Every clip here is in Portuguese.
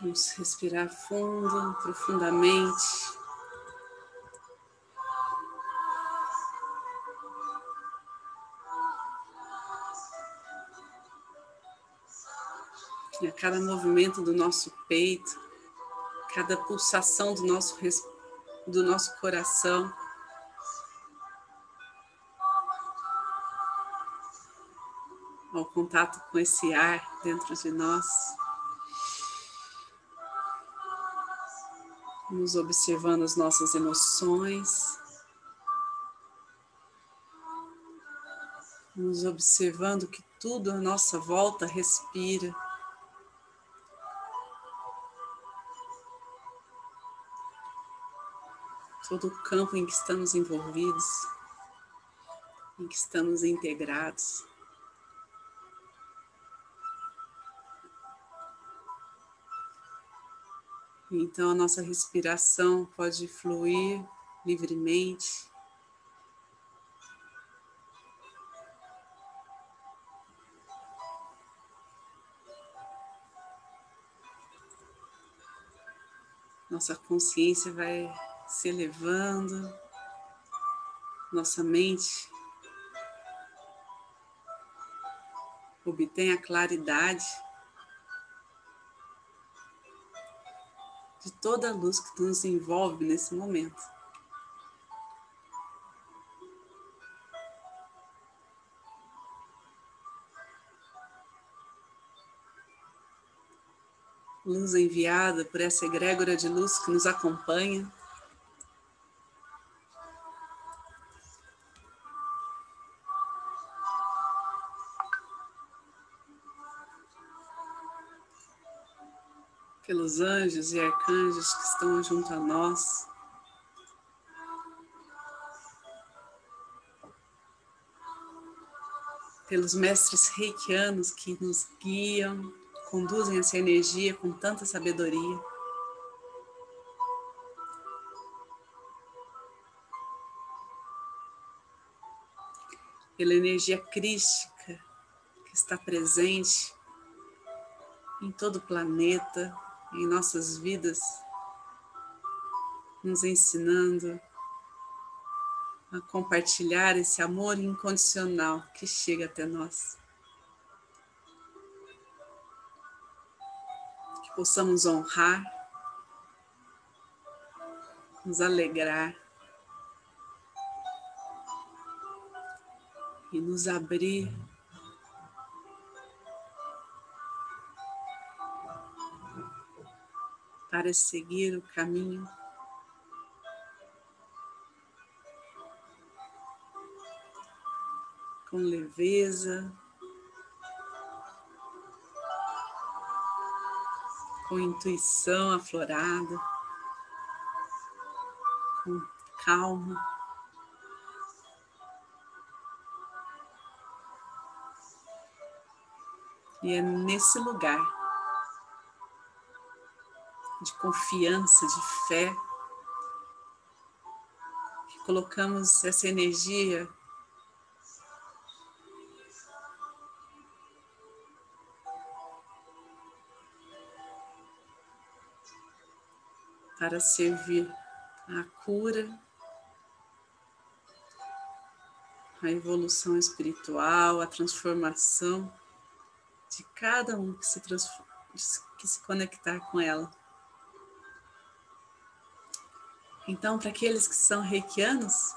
Vamos respirar fundo, profundamente. A cada movimento do nosso peito, cada pulsação do nosso, do nosso coração, ao contato com esse ar dentro de nós. Nos observando as nossas emoções, nos observando que tudo à nossa volta respira. Todo o campo em que estamos envolvidos, em que estamos integrados. Então a nossa respiração pode fluir livremente. Nossa consciência vai se elevando, nossa mente obtém a claridade de toda a luz que nos envolve nesse momento. Luz enviada por essa egrégora de luz que nos acompanha. Pelos anjos e arcanjos que estão junto a nós. Pelos mestres reikianos que nos guiam, conduzem essa energia com tanta sabedoria. Pela energia crística que está presente em todo o planeta, em nossas vidas, nos ensinando a compartilhar esse amor incondicional que chega até nós. Que possamos honrar, nos alegrar e nos abrir para seguir o caminho. Com leveza, com intuição aflorada, com calma. E é nesse lugar de confiança, de fé, que colocamos essa energia para servir a cura, a evolução espiritual, a transformação de cada um que se, que se conectar com ela. Então, para aqueles que são reikianos,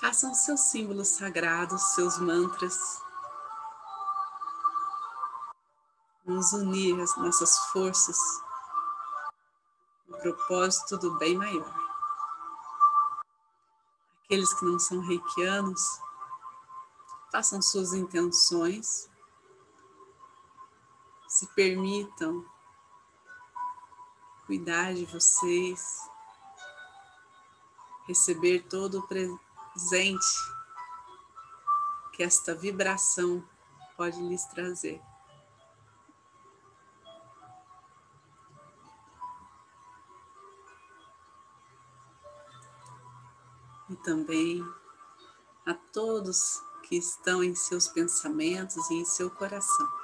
façam seus símbolos sagrados, seus mantras. Vamos unir as nossas forças no propósito do bem maior. Aqueles que não são reikianos, façam suas intenções, se permitam cuidar de vocês, receber todo o presente que esta vibração pode lhes trazer. E também a todos que estão em seus pensamentos e em seu coração.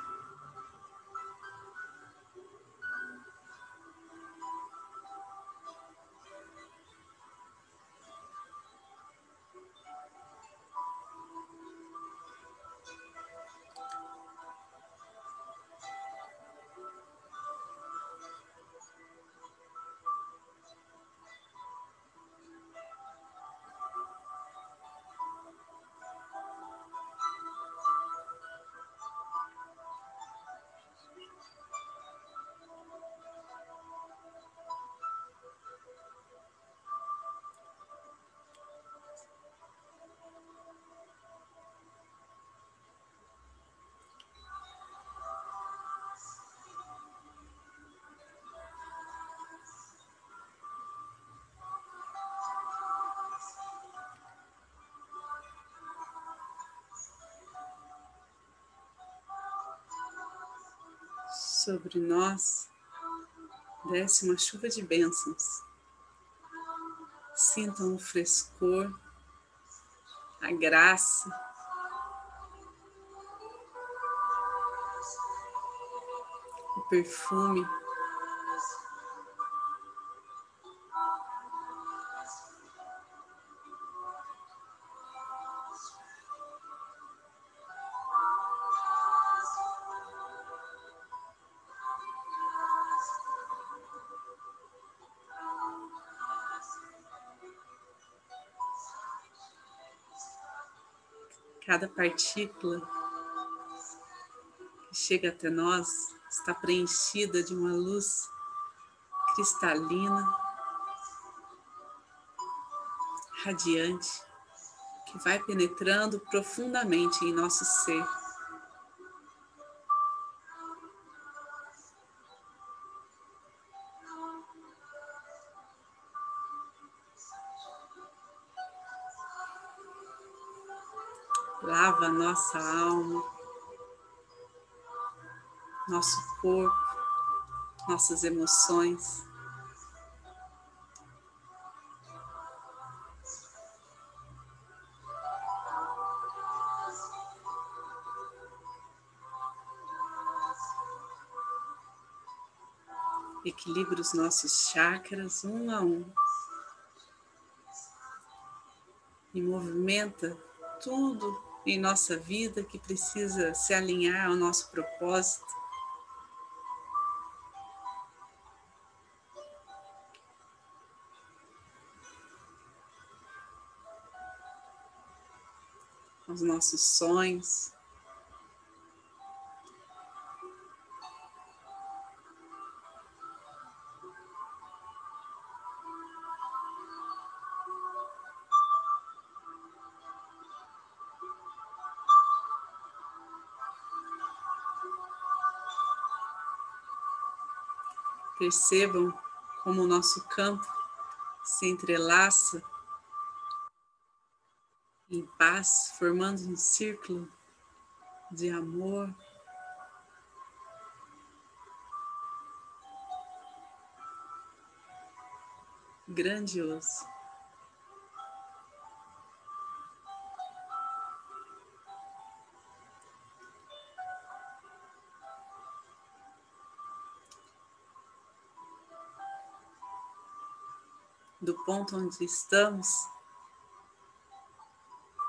Sobre nós desce uma chuva de bênçãos. Sintam o frescor, a graça, o perfume Cada partícula que chega até nós está preenchida de uma luz cristalina, radiante, que vai penetrando profundamente em nosso ser. A nossa alma, nosso corpo, nossas emoções. Equilibra os nossos chakras um a um e movimenta tudo em nossa vida que precisa se alinhar ao nosso propósito. Aos nossos sonhos. Percebam como o nosso campo se entrelaça em paz, formando um círculo de amor. Grandioso. Ponto onde estamos,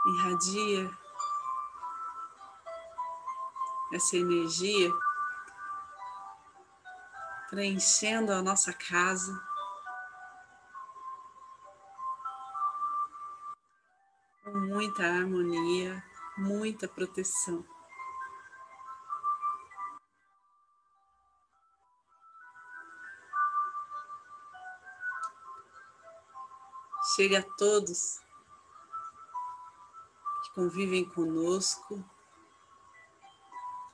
irradia essa energia, preenchendo a nossa casa. Com muita harmonia, muita proteção. Chegue a todos que convivem conosco,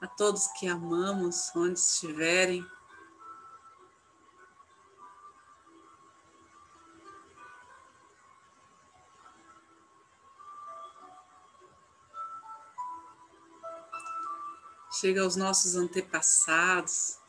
a todos que amamos, onde estiverem. Chega aos nossos antepassados,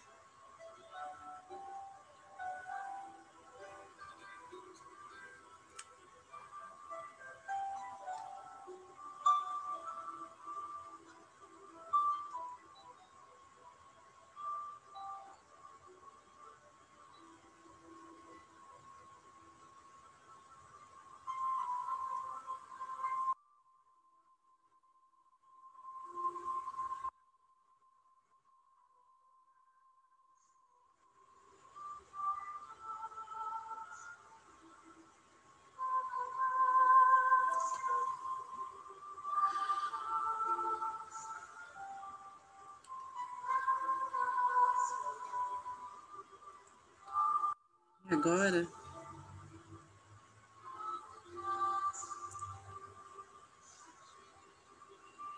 Agora,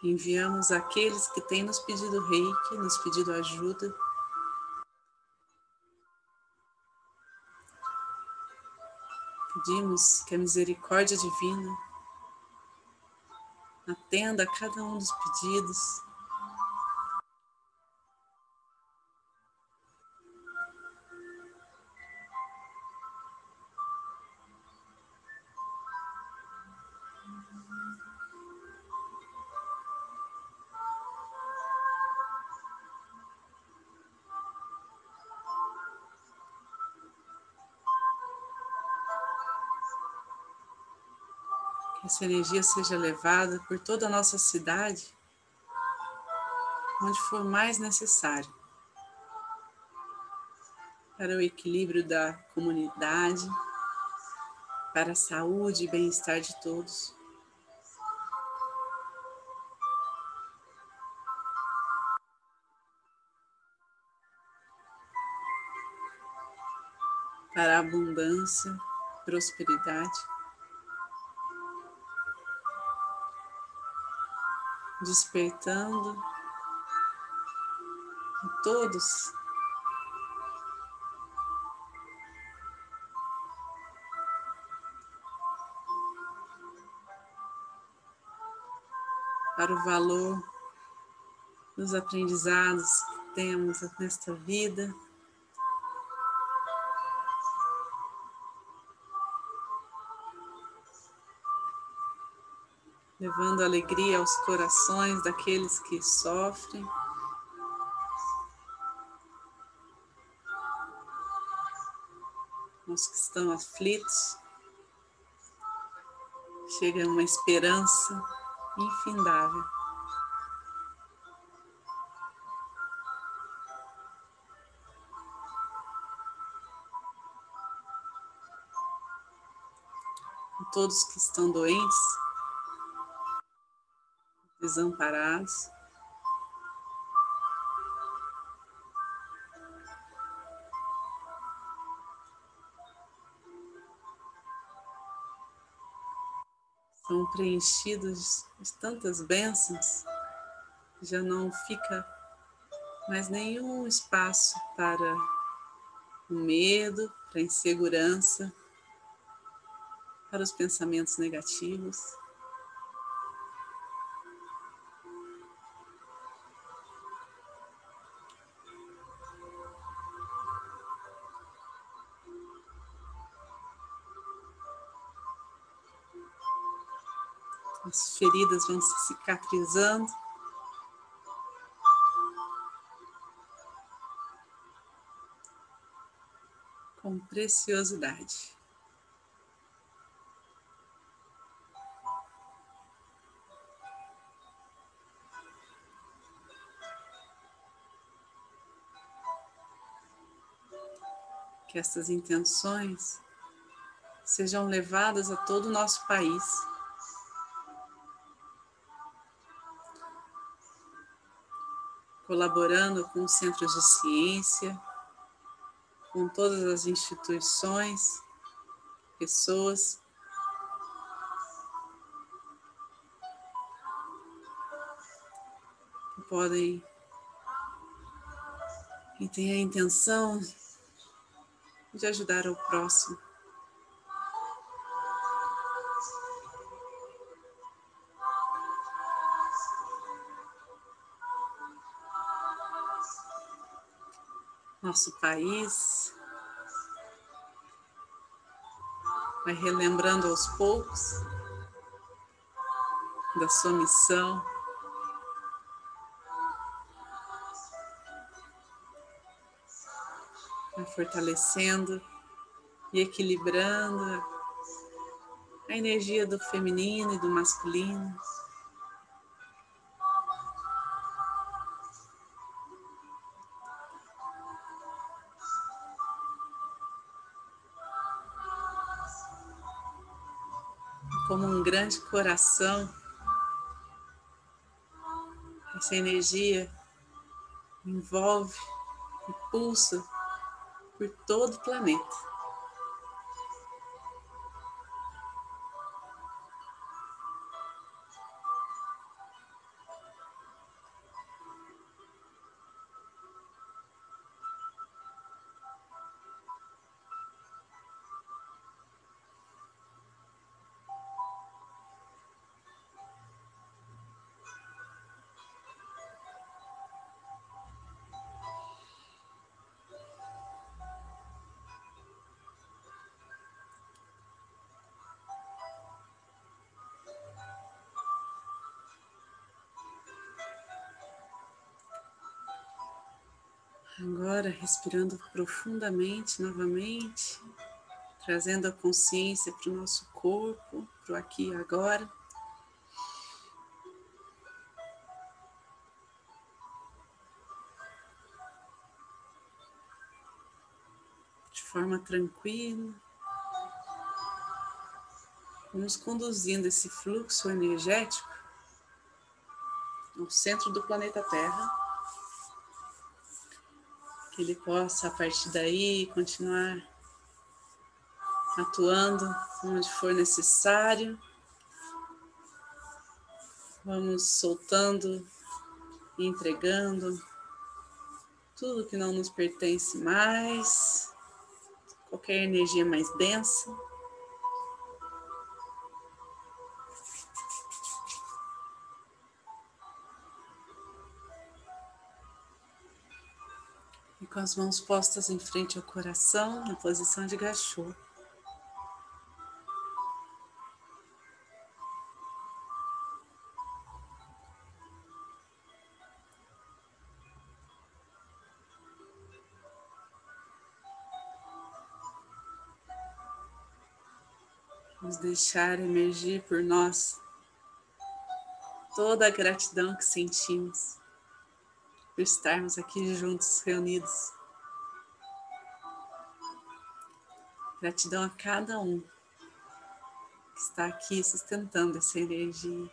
enviamos aqueles que têm nos pedido reiki, nos pedido ajuda. Pedimos que a misericórdia divina atenda a cada um dos pedidos essa energia seja levada por toda a nossa cidade, onde for mais necessário, para o equilíbrio da comunidade, para a saúde e bem-estar de todos. Para a abundância, prosperidade. Despertando todos para o valor dos aprendizados que temos nesta vida. Levando alegria aos corações daqueles que sofrem. Os que estão aflitos, chega uma esperança infindável. Todos que estão doentes, desamparados. São preenchidos de tantas bênçãos, já não fica mais nenhum espaço para o medo, para a insegurança, para os pensamentos negativos. As feridas vão se cicatrizando. Com preciosidade. Que essas intenções sejam levadas a todo o nosso país. Colaborando com os centros de ciência, com todas as instituições, pessoas. Que podem e têm a intenção de ajudar o próximo. Nosso país. Vai relembrando aos poucos da sua missão. Vai fortalecendo e equilibrando a energia do feminino e do masculino. Como um grande coração. Essa energia envolve e pulsa por todo o planeta. Agora, respirando profundamente novamente, trazendo a consciência para o nosso corpo, para o aqui e agora. De forma tranquila. Vamos conduzindo esse fluxo energético no centro do planeta Terra que ele possa, a partir daí, continuar atuando onde for necessário. Vamos soltando e entregando tudo que não nos pertence mais, qualquer energia mais densa. Com as mãos postas em frente ao coração, na posição de gachô. Vamos deixar emergir por nós toda a gratidão que sentimos por estarmos aqui juntos, reunidos. Gratidão a cada um que está aqui sustentando essa energia.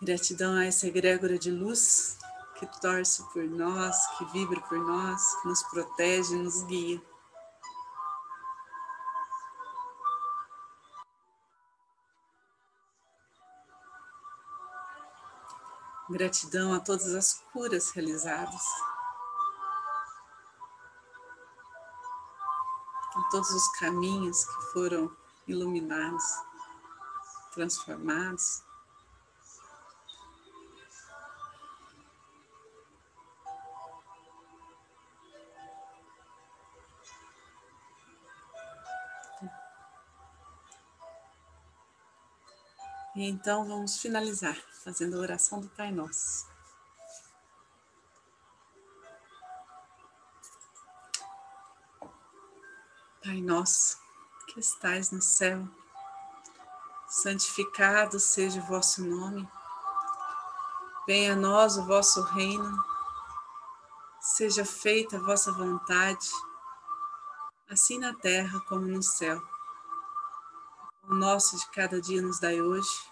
Gratidão a essa egrégora de luz que torce por nós, que vibra por nós, que nos protege, nos guia. Gratidão a todas as curas realizadas, a todos os caminhos que foram iluminados, transformados. Então vamos finalizar fazendo a oração do Pai Nosso. Pai nosso, que estais no céu, santificado seja o vosso nome. Venha a nós o vosso reino. Seja feita a vossa vontade, assim na terra como no céu. O nosso de cada dia nos dai hoje